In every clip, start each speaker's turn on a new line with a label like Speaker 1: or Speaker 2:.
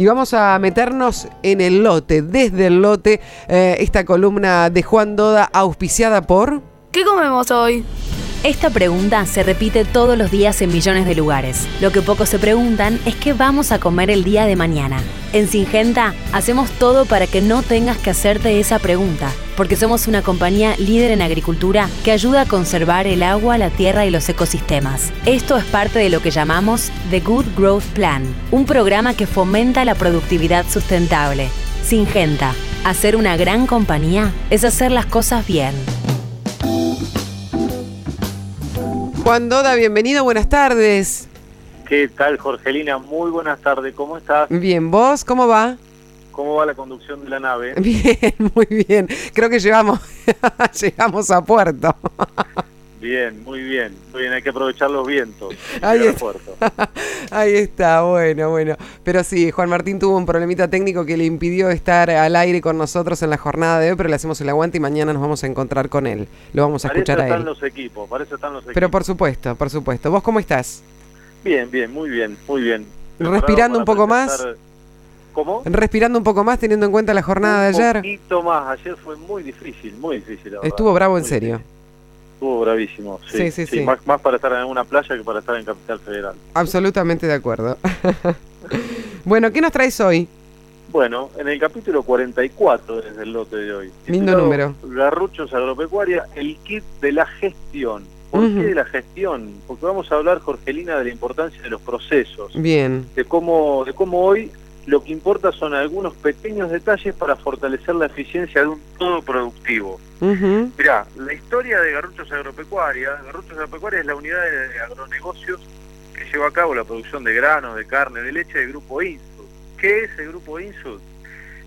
Speaker 1: y vamos a meternos en el lote, desde el lote, eh, esta columna de Juan Doda auspiciada por...
Speaker 2: ¿Qué comemos hoy?
Speaker 3: Esta pregunta se repite todos los días en millones de lugares. Lo que pocos se preguntan es qué vamos a comer el día de mañana. En Singenta hacemos todo para que no tengas que hacerte esa pregunta, porque somos una compañía líder en agricultura que ayuda a conservar el agua, la tierra y los ecosistemas. Esto es parte de lo que llamamos The Good Growth Plan, un programa que fomenta la productividad sustentable. Singenta, hacer una gran compañía es hacer las cosas bien.
Speaker 1: Juan Doda, bienvenido, buenas tardes.
Speaker 4: ¿Qué tal, Jorgelina? Muy buenas tardes, ¿cómo estás?
Speaker 1: Bien, ¿vos cómo va?
Speaker 4: ¿Cómo va la conducción de la nave?
Speaker 1: Bien, muy bien. Creo que llegamos, llegamos a puerto.
Speaker 4: Bien, muy bien, muy bien, hay que aprovechar los vientos.
Speaker 1: Ahí está. Ahí está, bueno, bueno. Pero sí, Juan Martín tuvo un problemita técnico que le impidió estar al aire con nosotros en la jornada de hoy, pero le hacemos el aguante y mañana nos vamos a encontrar con él. Lo vamos a escuchar a él.
Speaker 4: están los equipos, parece están los equipos.
Speaker 1: Pero por supuesto, por supuesto. ¿Vos cómo estás?
Speaker 4: Bien, bien, muy bien, muy bien.
Speaker 1: ¿Respirando un poco más?
Speaker 4: ¿Cómo?
Speaker 1: Respirando un poco más teniendo en cuenta la jornada de ayer.
Speaker 4: Un poquito más, ayer fue muy difícil, muy difícil.
Speaker 1: Estuvo bravo en serio.
Speaker 4: Estuvo bravísimo, sí. sí, sí, Más, más, para estar en una playa que para estar en Capital Federal.
Speaker 1: Absolutamente de acuerdo. bueno, ¿qué nos traes hoy?
Speaker 4: Bueno, en el capítulo 44 desde el lote de hoy.
Speaker 1: Lindo número.
Speaker 4: Garruchos Agropecuaria, el kit de la gestión. ¿Por qué de la gestión? Porque vamos a hablar, Jorgelina, de la importancia de los procesos.
Speaker 1: Bien.
Speaker 4: De cómo, de cómo hoy lo que importa son algunos pequeños detalles para fortalecer la eficiencia de un todo productivo. Mirá, la historia de Garruchos Agropecuaria, Garruchos Agropecuaria es la unidad de agronegocios que lleva a cabo la producción de granos, de carne, de leche del Grupo Insud. ¿Qué es el Grupo Insud?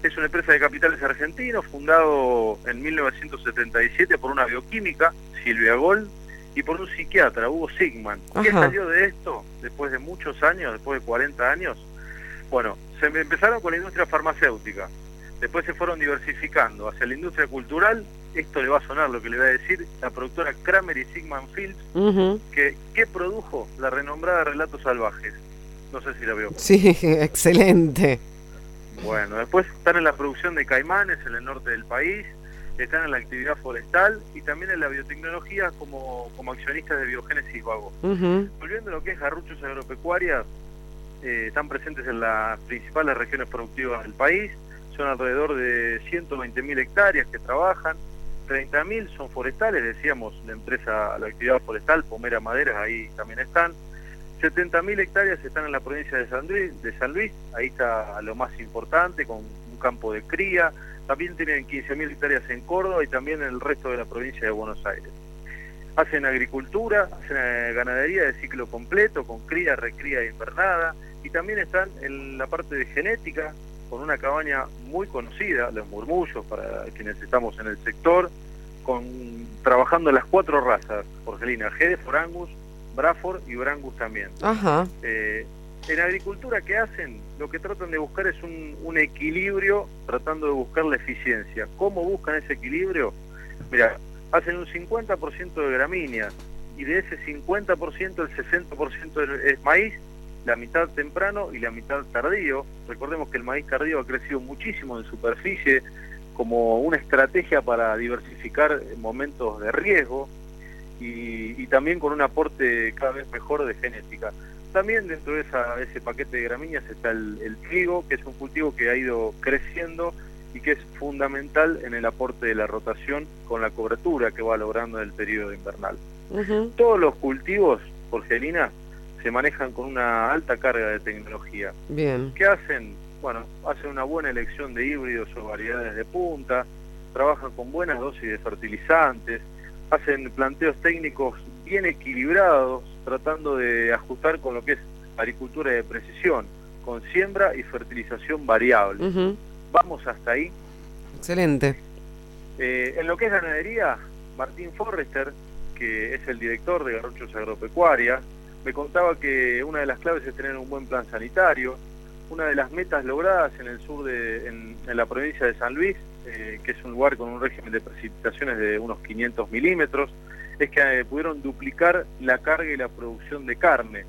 Speaker 4: Es una empresa de capitales argentinos fundado en 1977 por una bioquímica, Silvia Gol, y por un psiquiatra, Hugo Sigman. ¿Qué salió de esto después de muchos años, después de 40 años? Bueno, se empezaron con la industria farmacéutica, después se fueron diversificando hacia la industria cultural, esto le va a sonar lo que le voy a decir, la productora Kramer y Sigman Fields, que, ¿qué produjo la renombrada Relatos Salvajes. No sé si la veo.
Speaker 1: Sí, excelente.
Speaker 4: Bueno, después están en la producción de caimanes en el norte del país, están en la actividad forestal y también en la biotecnología como, como accionistas de biogénesis vago. Volviendo a lo que es garruchos agropecuarias, eh, están presentes en las principales regiones productivas del país, son alrededor de 120.000 hectáreas que trabajan, 30.000 son forestales, decíamos, la empresa, la actividad forestal, Pomera Maderas, ahí también están, 70.000 hectáreas están en la provincia de San, Luis, de San Luis, ahí está lo más importante, con un campo de cría, también tienen 15.000 hectáreas en Córdoba y también en el resto de la provincia de Buenos Aires. Hacen agricultura, hacen eh, ganadería de ciclo completo, con cría, recría e invernada, y también están en la parte de genética, con una cabaña muy conocida, los murmullos, para quienes estamos en el sector, con trabajando las cuatro razas, Jorgelina, Gede, Forangus, Braford y Brangus también.
Speaker 1: Ajá.
Speaker 4: Eh, en agricultura, ¿qué hacen? Lo que tratan de buscar es un, un, equilibrio, tratando de buscar la eficiencia. ¿Cómo buscan ese equilibrio? Mira, hacen un 50% de gramíneas y de ese 50% el 60% es maíz la mitad temprano y la mitad tardío. Recordemos que el maíz tardío ha crecido muchísimo en superficie como una estrategia para diversificar momentos de riesgo y, también con un aporte cada vez mejor de genética. También dentro de ese paquete de gramíneas está el, trigo, que es un cultivo que ha ido creciendo y que es fundamental en el aporte de la rotación con la cobertura que va logrando en el periodo invernal. Todos los cultivos, Jorgelina, se manejan con una alta carga de tecnología.
Speaker 1: Bien.
Speaker 4: ¿Qué hacen? Bueno, hacen una buena elección de híbridos o variedades de punta, trabajan con buenas dosis de fertilizantes, hacen planteos técnicos bien equilibrados, tratando de ajustar con lo que es agricultura de precisión, con siembra y fertilización variable. Vamos hasta ahí.
Speaker 1: Excelente.
Speaker 4: Eh, en lo que es ganadería, Martín Forrester, que es el director de Garruchos Agropecuaria, me contaba que una de las claves es tener un buen plan sanitario. Una de las metas logradas en el sur de, en, la provincia de San Luis, eh, que es un lugar con un régimen de precipitaciones de unos 500 milímetros, es que eh, pudieron duplicar la carga y la producción de carne.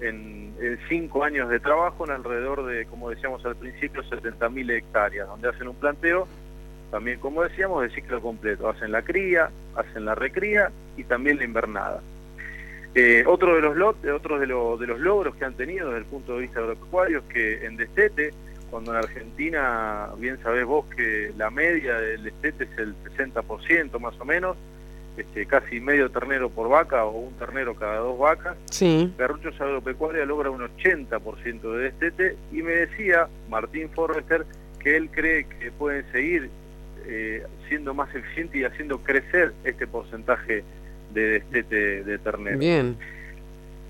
Speaker 4: en, cinco años de trabajo en alrededor de, como decíamos al principio, 70.000 hectáreas, donde hacen un planteo, también como decíamos, de ciclo completo. Hacen la cría, hacen la recría y también la invernada. Eh, otro de los lot, otros de, de los logros que han tenido desde el punto de vista agropecuario es que en Destete, cuando en Argentina, bien sabés vos que la media del Destete es el 60% más o menos, este, casi medio ternero por vaca o un ternero cada dos vacas.
Speaker 1: Sí.
Speaker 4: Garruchos Agropecuaria logra un 80% de destete y me decía Martín Forrester que él cree que pueden seguir eh, siendo más eficientes y haciendo crecer este porcentaje de destete de ternero.
Speaker 1: Bien.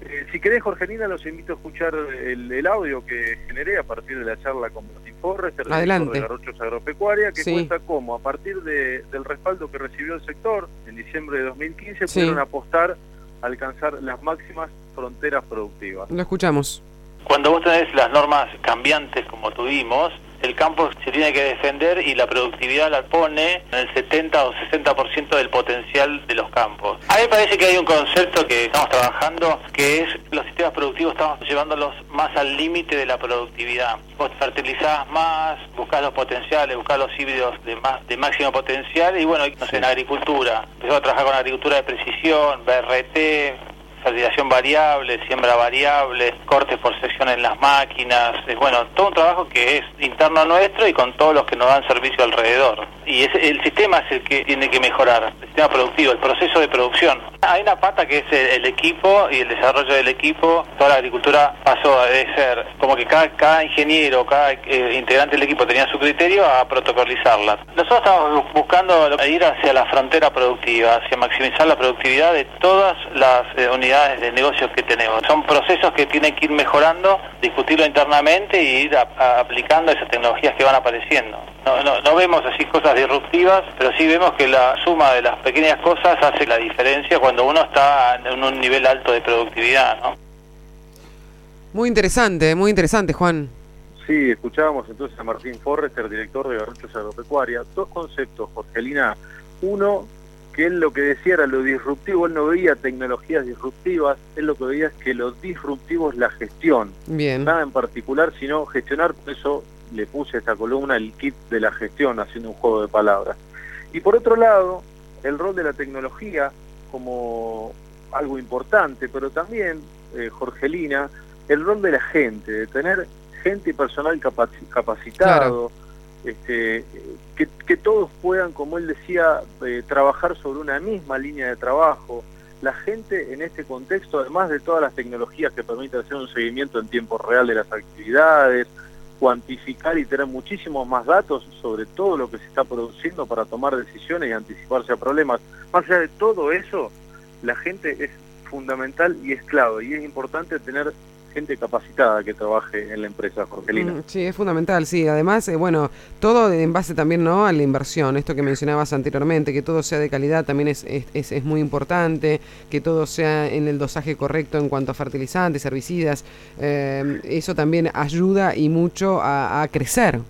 Speaker 4: Eh, si querés, Jorgelina, los invito a escuchar el, audio que generé a partir de la charla con Martín Forrester,
Speaker 1: Adelante.
Speaker 4: de Garrochos Agropecuaria, que cuenta cómo, a partir del respaldo que recibió el sector en diciembre de 2015, pudieron apostar a alcanzar las máximas fronteras productivas.
Speaker 1: Lo escuchamos.
Speaker 2: Cuando vos tenés las normas cambiantes como tuvimos, el campo se tiene que defender y la productividad la pone en el 70 o 60% del potencial de los campos. A mí me parece que hay un concepto que estamos trabajando que es los sistemas productivos estamos llevándolos más al límite de la productividad. Vos fertilizás más, buscás los potenciales, buscás los híbridos de más de máximo potencial y bueno, no sé, en agricultura. Empezamos a trabajar con agricultura de precisión, BRT, fertilización variable, siembra variable, cortes por sección en las máquinas, es bueno, todo un trabajo que es interno nuestro y con todos los que nos dan servicio alrededor. Y es, el sistema es el que tiene que mejorar, el sistema productivo, el proceso de producción. Hay una pata que es el, equipo y el desarrollo del equipo. Toda la agricultura pasó a ser como que cada, cada ingeniero, cada eh, integrante del equipo tenía su criterio a protocolizarla. Nosotros estamos buscando ir hacia la frontera productiva, hacia maximizar la productividad de todas las eh, unidades de negocios que tenemos. Son procesos que tienen que ir mejorando, discutirlo internamente y ir aplicando esas tecnologías que van apareciendo. No, no, no vemos así cosas disruptivas, pero sí vemos que la suma de las pequeñas cosas hace la diferencia cuando uno está en un nivel alto de productividad. ¿no?
Speaker 1: Muy interesante, muy interesante, Juan.
Speaker 4: Sí, escuchábamos entonces a Martín Forrester, director de Garruchos Agropecuaria. Dos conceptos, Jorgelina. Uno, que él lo que decía era lo disruptivo, él no veía tecnologías disruptivas, él lo que veía es que lo disruptivo es la gestión.
Speaker 1: Bien.
Speaker 4: Nada en particular, sino gestionar, por eso le puse a esta columna el kit de la gestión, haciendo un juego de palabras. Y por otro lado, el rol de la tecnología como algo importante, pero también, eh, Jorgelina, el rol de la gente, de tener gente y personal capacitado, este, que, todos puedan, como él decía, eh, trabajar sobre una misma línea de trabajo. La gente en este contexto, además de todas las tecnologías que permiten hacer un seguimiento en tiempo real de las actividades, cuantificar y tener muchísimos más datos sobre todo lo que se está produciendo para tomar decisiones y anticiparse a problemas. Más allá de todo eso, la gente es fundamental y es clave y es importante tener gente capacitada que trabaje en la empresa, Jorgelina. Mm,
Speaker 1: sí, es fundamental, sí. Además, eh, bueno, todo en base también no a la inversión, esto que mencionabas anteriormente, que todo sea de calidad también es, es, es muy importante, que todo sea en el dosaje correcto en cuanto a fertilizantes, herbicidas, eh, eso también ayuda y mucho a, a crecer.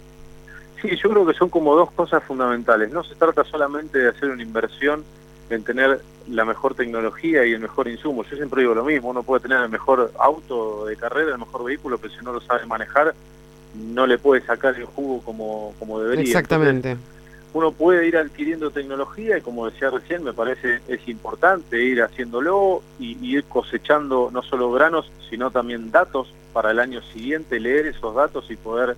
Speaker 4: Sí, yo creo que son como dos cosas fundamentales. No se trata solamente de hacer una inversión en tener la mejor tecnología y el mejor insumo. Yo siempre digo lo mismo, uno puede tener el mejor auto de carrera, el mejor vehículo, pero si no lo sabe manejar, no le puede sacar el jugo como, como debería.
Speaker 1: Exactamente.
Speaker 4: uno puede ir adquiriendo tecnología y como decía recién, me parece es importante ir haciéndolo y, y ir cosechando no solo granos, sino también datos para el año siguiente, leer esos datos y poder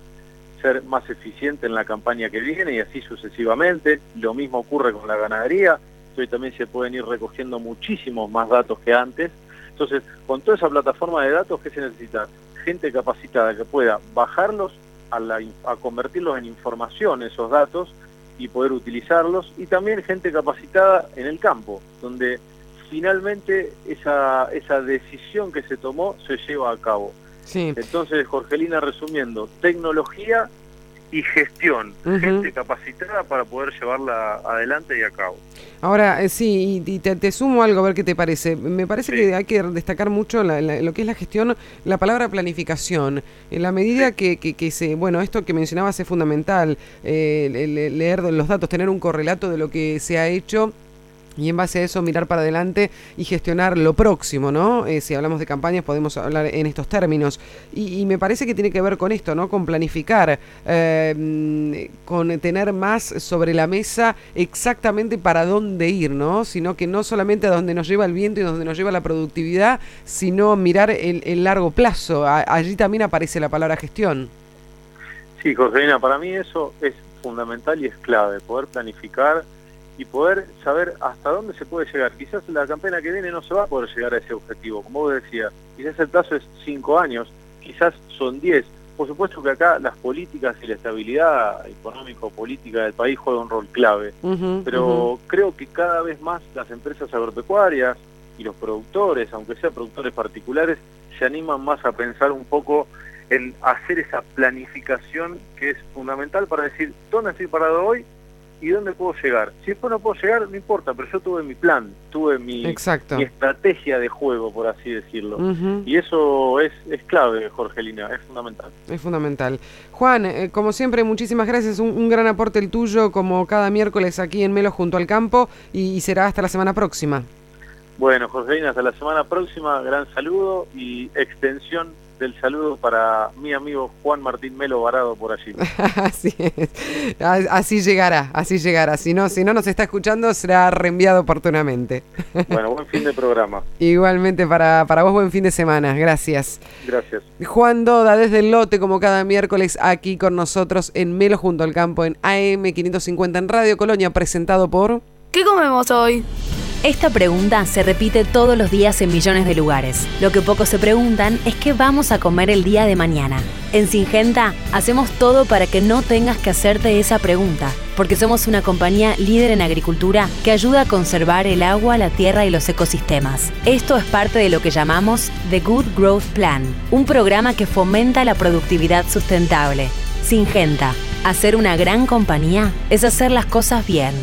Speaker 4: ser más eficiente en la campaña que viene y así sucesivamente. Lo mismo ocurre con la ganadería hoy también se pueden ir recogiendo muchísimos más datos que antes. Entonces, con toda esa plataforma de datos, ¿qué se necesita? Gente capacitada que pueda bajarlos a, a convertirlos en información, esos datos, y poder utilizarlos, y también gente capacitada en el campo, donde finalmente esa, esa decisión que se tomó se lleva a cabo.
Speaker 1: Sí.
Speaker 4: Entonces, Jorgelina, resumiendo, tecnología y gestión, gente capacitada para poder llevarla adelante y a cabo.
Speaker 1: Ahora, eh, sí, y, te, sumo algo a ver qué te parece. Me parece que hay que destacar mucho lo que es la gestión, la palabra planificación. En la medida que, que, se, bueno, esto que mencionabas es fundamental, eh, leer los datos, tener un correlato de lo que se ha hecho y en base a eso mirar para adelante y gestionar lo próximo, ¿no? Eh, si hablamos de campañas podemos hablar en estos términos. Y, me parece que tiene que ver con esto, ¿no? Con planificar, eh, con tener más sobre la mesa exactamente para dónde ir, ¿no? Sino que no solamente a dónde nos lleva el viento y donde nos lleva la productividad, sino mirar el, largo plazo. allí también aparece la palabra gestión.
Speaker 4: Sí, Joselina, para mí eso es fundamental y es clave, poder planificar y poder saber hasta dónde se puede llegar. Quizás la campaña que viene no se va a poder llegar a ese objetivo, como vos decías, quizás el plazo es cinco años, quizás son diez. Por supuesto que acá las políticas y la estabilidad económico-política del país juegan un rol clave, pero creo que cada vez más las empresas agropecuarias y los productores, aunque sean productores particulares, se animan más a pensar un poco en hacer esa planificación que es fundamental para decir dónde estoy parado hoy y dónde puedo llegar. Si después no puedo llegar, no importa, pero yo tuve mi plan, tuve mi, estrategia de juego, por así decirlo. Y eso es, es clave, Jorgelina, es fundamental.
Speaker 1: Es fundamental. Juan, eh, como siempre, muchísimas gracias. Un, gran aporte el tuyo, como cada miércoles aquí en Melo junto al campo, y, y será hasta la semana próxima.
Speaker 4: Bueno, Jorgelina, hasta la semana próxima. Gran saludo y extensión del saludo para mi amigo Juan Martín Melo varado por allí.
Speaker 1: así es. Así llegará, así llegará. Si no, si no nos está escuchando, será reenviado oportunamente.
Speaker 4: bueno, buen fin de programa.
Speaker 1: Igualmente para, para vos, buen fin de semana. Gracias.
Speaker 4: Gracias.
Speaker 1: Juan Doda, desde el lote, como cada miércoles, aquí con nosotros en Melo junto al campo en AM550 en Radio Colonia, presentado por...
Speaker 5: ¿Qué comemos hoy?
Speaker 3: Esta pregunta se repite todos los días en millones de lugares. Lo que pocos se preguntan es qué vamos a comer el día de mañana. En Singenta hacemos todo para que no tengas que hacerte esa pregunta, porque somos una compañía líder en agricultura que ayuda a conservar el agua, la tierra y los ecosistemas. Esto es parte de lo que llamamos The Good Growth Plan, un programa que fomenta la productividad sustentable. Singenta, hacer una gran compañía es hacer las cosas bien.